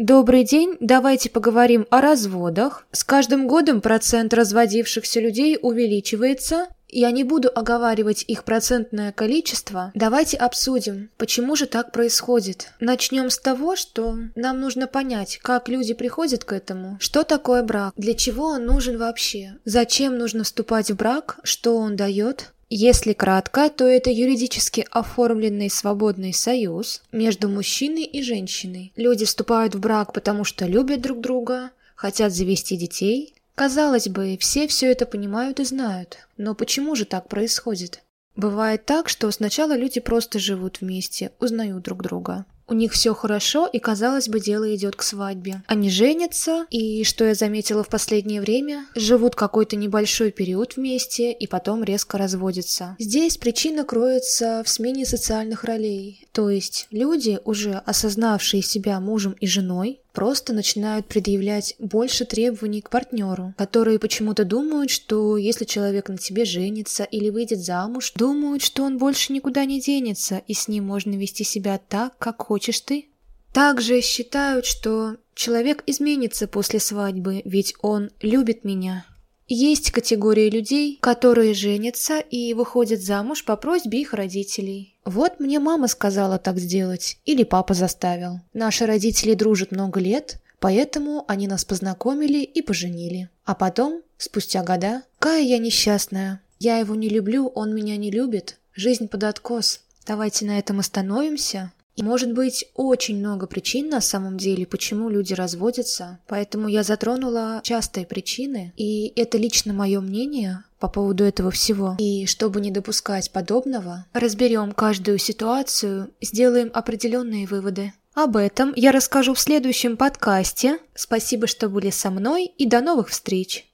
Добрый день, давайте поговорим о разводах. С каждым годом процент разводившихся людей увеличивается. Я не буду оговаривать их процентное количество. Давайте обсудим, почему же так происходит. Начнем с того, что нам нужно понять, как люди приходят к этому, что такое брак, для чего он нужен вообще, зачем нужно вступать в брак, что он дает, если кратко, то это юридически оформленный свободный союз между мужчиной и женщиной. Люди вступают в брак, потому что любят друг друга, хотят завести детей. Казалось бы, все все это понимают и знают. Но почему же так происходит? Бывает так, что сначала люди просто живут вместе, узнают друг друга. У них все хорошо, и, казалось бы, дело идет к свадьбе. Они женятся, и, что я заметила в последнее время, живут какой-то небольшой период вместе, и потом резко разводятся. Здесь причина кроется в смене социальных ролей. То есть люди, уже осознавшие себя мужем и женой, просто начинают предъявлять больше требований к партнеру, которые почему-то думают, что если человек на тебе женится или выйдет замуж, думают, что он больше никуда не денется, и с ним можно вести себя так, как хочешь ты. Также считают, что человек изменится после свадьбы, ведь он любит меня. Есть категория людей, которые женятся и выходят замуж по просьбе их родителей. Вот мне мама сказала так сделать, или папа заставил. Наши родители дружат много лет, поэтому они нас познакомили и поженили. А потом, спустя года, какая я несчастная. Я его не люблю, он меня не любит. Жизнь под откос. Давайте на этом остановимся и может быть очень много причин на самом деле, почему люди разводятся, поэтому я затронула частые причины, и это лично мое мнение по поводу этого всего. И чтобы не допускать подобного, разберем каждую ситуацию, сделаем определенные выводы. Об этом я расскажу в следующем подкасте. Спасибо, что были со мной, и до новых встреч!